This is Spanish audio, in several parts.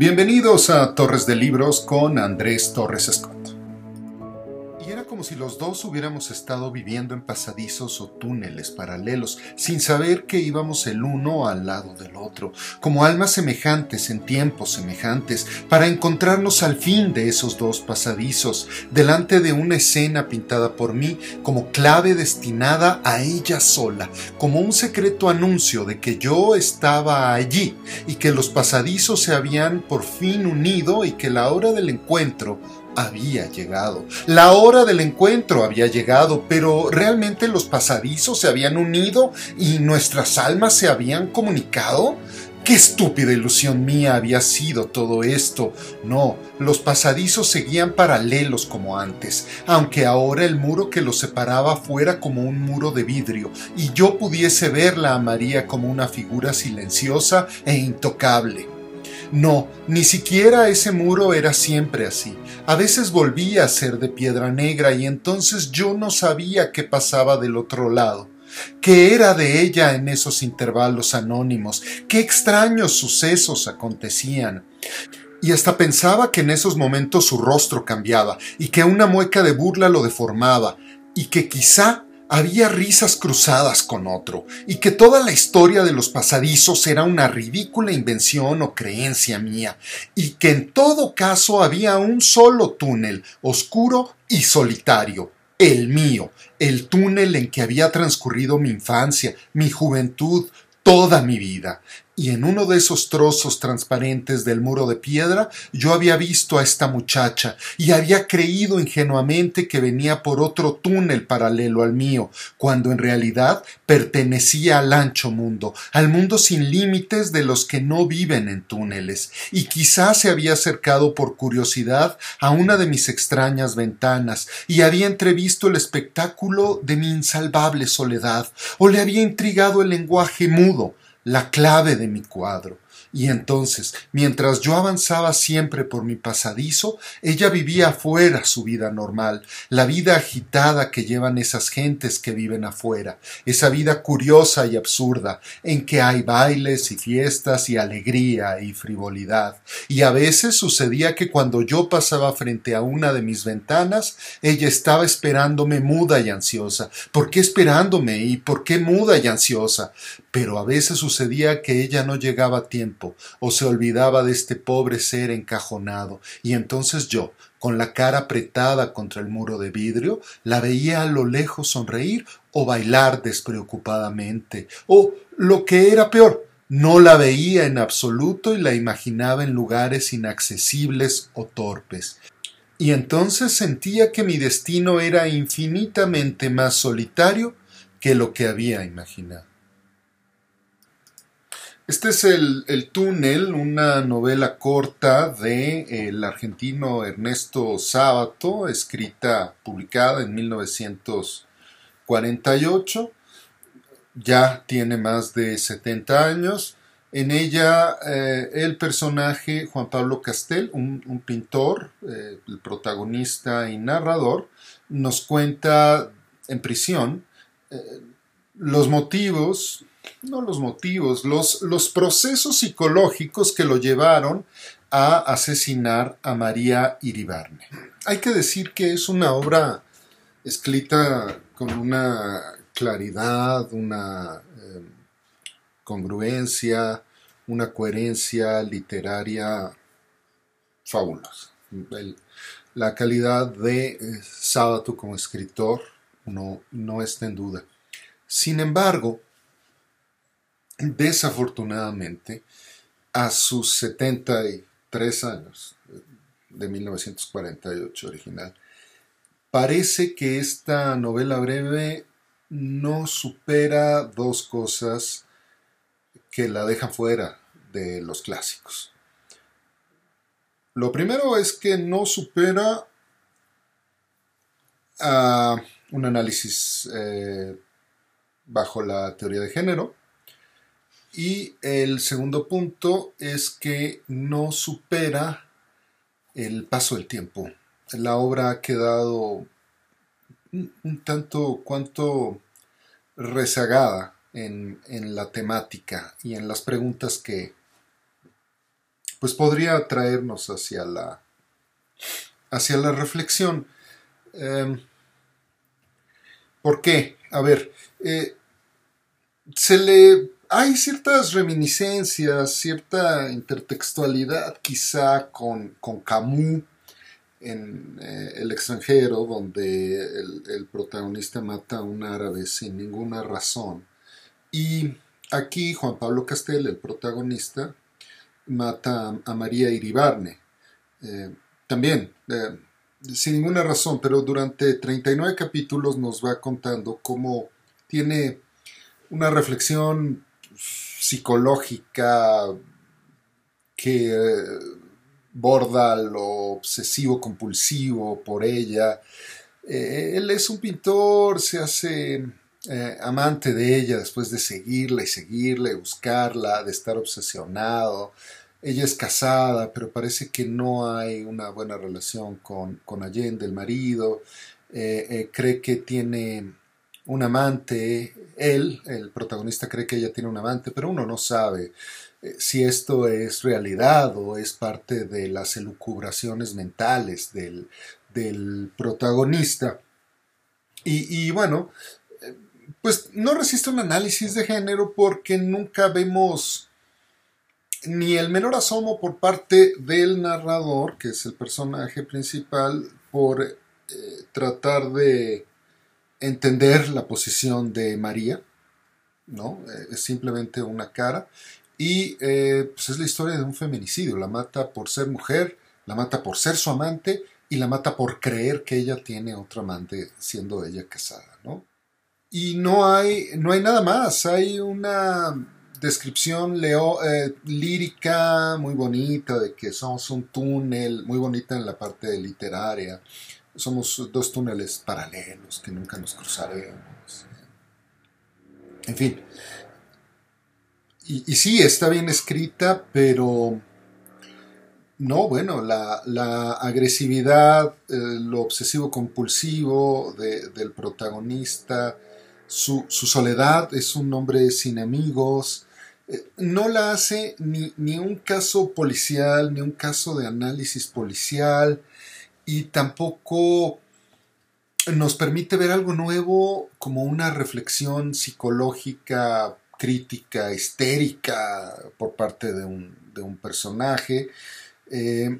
Bienvenidos a Torres de Libros con Andrés Torres Scott si los dos hubiéramos estado viviendo en pasadizos o túneles paralelos, sin saber que íbamos el uno al lado del otro, como almas semejantes en tiempos semejantes, para encontrarnos al fin de esos dos pasadizos, delante de una escena pintada por mí como clave destinada a ella sola, como un secreto anuncio de que yo estaba allí y que los pasadizos se habían por fin unido y que la hora del encuentro había llegado. La hora del encuentro había llegado, pero realmente los pasadizos se habían unido y nuestras almas se habían comunicado. Qué estúpida ilusión mía había sido todo esto. No, los pasadizos seguían paralelos como antes, aunque ahora el muro que los separaba fuera como un muro de vidrio, y yo pudiese verla a María como una figura silenciosa e intocable. No, ni siquiera ese muro era siempre así. A veces volvía a ser de piedra negra y entonces yo no sabía qué pasaba del otro lado. ¿Qué era de ella en esos intervalos anónimos? ¿Qué extraños sucesos acontecían? Y hasta pensaba que en esos momentos su rostro cambiaba y que una mueca de burla lo deformaba y que quizá había risas cruzadas con otro, y que toda la historia de los pasadizos era una ridícula invención o creencia mía, y que en todo caso había un solo túnel, oscuro y solitario, el mío, el túnel en que había transcurrido mi infancia, mi juventud, toda mi vida, y en uno de esos trozos transparentes del muro de piedra yo había visto a esta muchacha y había creído ingenuamente que venía por otro túnel paralelo al mío, cuando en realidad pertenecía al ancho mundo, al mundo sin límites de los que no viven en túneles, y quizás se había acercado por curiosidad a una de mis extrañas ventanas y había entrevisto el espectáculo de mi insalvable soledad, o le había intrigado el lenguaje mudo, la clave de mi cuadro, y entonces, mientras yo avanzaba siempre por mi pasadizo, ella vivía afuera su vida normal, la vida agitada que llevan esas gentes que viven afuera, esa vida curiosa y absurda, en que hay bailes y fiestas y alegría y frivolidad. Y a veces sucedía que cuando yo pasaba frente a una de mis ventanas, ella estaba esperándome muda y ansiosa. ¿Por qué esperándome? ¿Y por qué muda y ansiosa? Pero a veces sucedía que ella no llegaba a tiempo, o se olvidaba de este pobre ser encajonado, y entonces yo, con la cara apretada contra el muro de vidrio, la veía a lo lejos sonreír o bailar despreocupadamente, o, lo que era peor, no la veía en absoluto y la imaginaba en lugares inaccesibles o torpes. Y entonces sentía que mi destino era infinitamente más solitario que lo que había imaginado. Este es el, túnel, una novela corta de el argentino Ernesto Sábato, escrita, publicada en 1948. Ya tiene más de 70 años. En ella eh, el personaje Juan Pablo Castel, un, pintor, eh, el protagonista y narrador, nos cuenta en prisión eh, los motivos no los motivos, los, los procesos psicológicos que lo llevaron a asesinar a María Iribarne. Hay que decir que es una obra escrita con una claridad, una eh, congruencia, una coherencia literaria fabulosa. la calidad de eh, Sábato como escritor no, no está en duda. Sin embargo, desafortunadamente, a sus 73 años, de 1948 original, parece que esta novela breve no supera dos cosas que la dejan fuera de los clásicos. Lo primero es que no supera a un análisis eh, bajo la teoría de género, y el segundo punto es que no supera el paso del tiempo. La obra ha quedado un tanto cuanto rezagada en, la temática y en las preguntas que pues podría traernos hacia la, hacia la reflexión. Em, ¿Por qué? A ver, eh, se le hay ciertas reminiscencias, cierta intertextualidad quizá con, con Camus en eh, El extranjero, donde el, protagonista mata a un árabe sin ninguna razón. Y aquí Juan Pablo Castel, el protagonista, mata a, María Iribarne. Eh, también, eh, sin ninguna razón, pero durante 39 capítulos nos va contando cómo tiene una reflexión psicológica que borda lo obsesivo compulsivo por ella. Eh, él es un pintor, se hace eh, amante de ella después de seguirla y seguirla buscarla, de estar obsesionado. Ella es casada, pero parece que no hay una buena relación con, con Allende, el marido. Eh, cree que tiene un amante, él, el protagonista cree que ella tiene un amante, pero uno no sabe eh, si esto es realidad o es parte de las elucubraciones mentales del, protagonista. Y, bueno, eh, pues no resiste un análisis de género porque nunca vemos ni el menor asomo por parte del narrador, que es el personaje principal, por eh, tratar de entender la posición de María, ¿no? es simplemente una cara. Y eh, pues es la historia de un feminicidio. La mata por ser mujer, la mata por ser su amante y la mata por creer que ella tiene otro amante siendo ella casada, ¿no? Y no hay, no hay nada más. Hay una descripción leo, eh, lírica muy bonita de que somos un túnel, muy bonita en la parte literaria. Somos dos túneles paralelos que nunca nos cruzaremos. En fin, y, sí, está bien escrita, pero no, bueno, la, agresividad, eh, lo obsesivo compulsivo del protagonista, su, soledad, es un hombre sin amigos, eh, no la hace ni, ni, un caso policial, ni un caso de análisis policial, y tampoco nos permite ver algo nuevo como una reflexión psicológica crítica histérica por parte de un, personaje. Eh,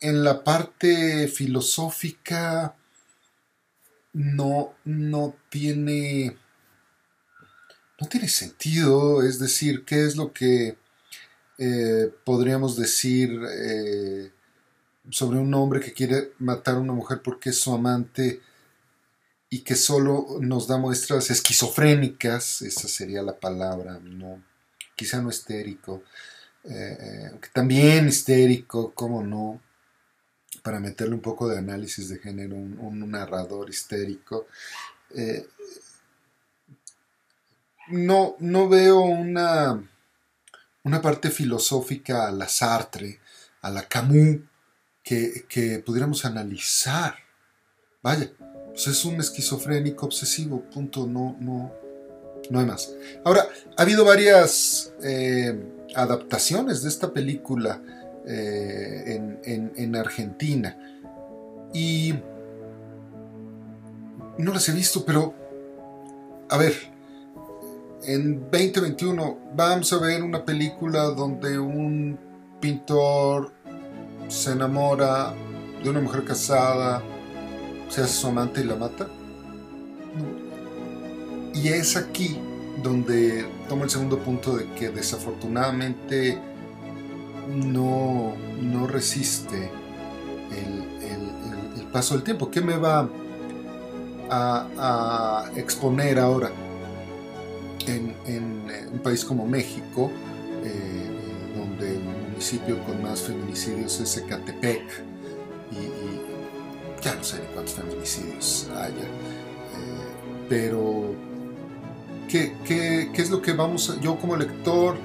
en la parte filosófica no, no tiene no tiene sentido, es decir, qué es lo que eh, podríamos decir eh, sobre un hombre que quiere matar a una mujer porque es su amante y que solo nos da muestras esquizofrénicas, esa sería la palabra, no, quizá no histérico, eh, también histérico, cómo no, para meterle un poco de análisis de género, un, narrador histérico. Eh, no, no veo una, una parte filosófica a la Sartre, a la Camus, que, pudiéramos analizar. Vaya, pues es un esquizofrénico obsesivo, punto, no, no, no hay más. Ahora, ha habido varias eh, adaptaciones de esta película eh, en, Argentina y no las he visto, pero a ver, en 2021 vamos a ver una película donde un pintor se enamora de una mujer casada, se hace su amante y la mata. Y es aquí donde toma el segundo punto de que desafortunadamente no, no resiste el, paso del tiempo. ¿Qué me va a, exponer ahora en, un país como México, eh, el municipio con más feminicidios es Ecatepec? ya no sé ni cuántos feminicidios haya, eh, pero ¿qué, ¿qué, qué, es lo que vamos a, yo como lector,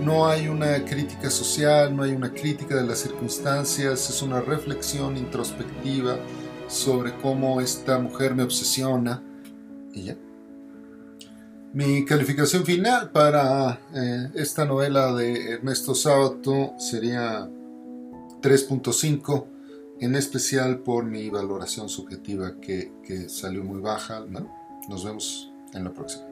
no hay una crítica social, no hay una crítica de las circunstancias, es una reflexión introspectiva sobre cómo esta mujer me obsesiona y ya. Mi calificación final para eh, esta novela de Ernesto Sábato sería 3.5, en especial por mi valoración subjetiva que, salió muy baja. Nos vemos en la próxima.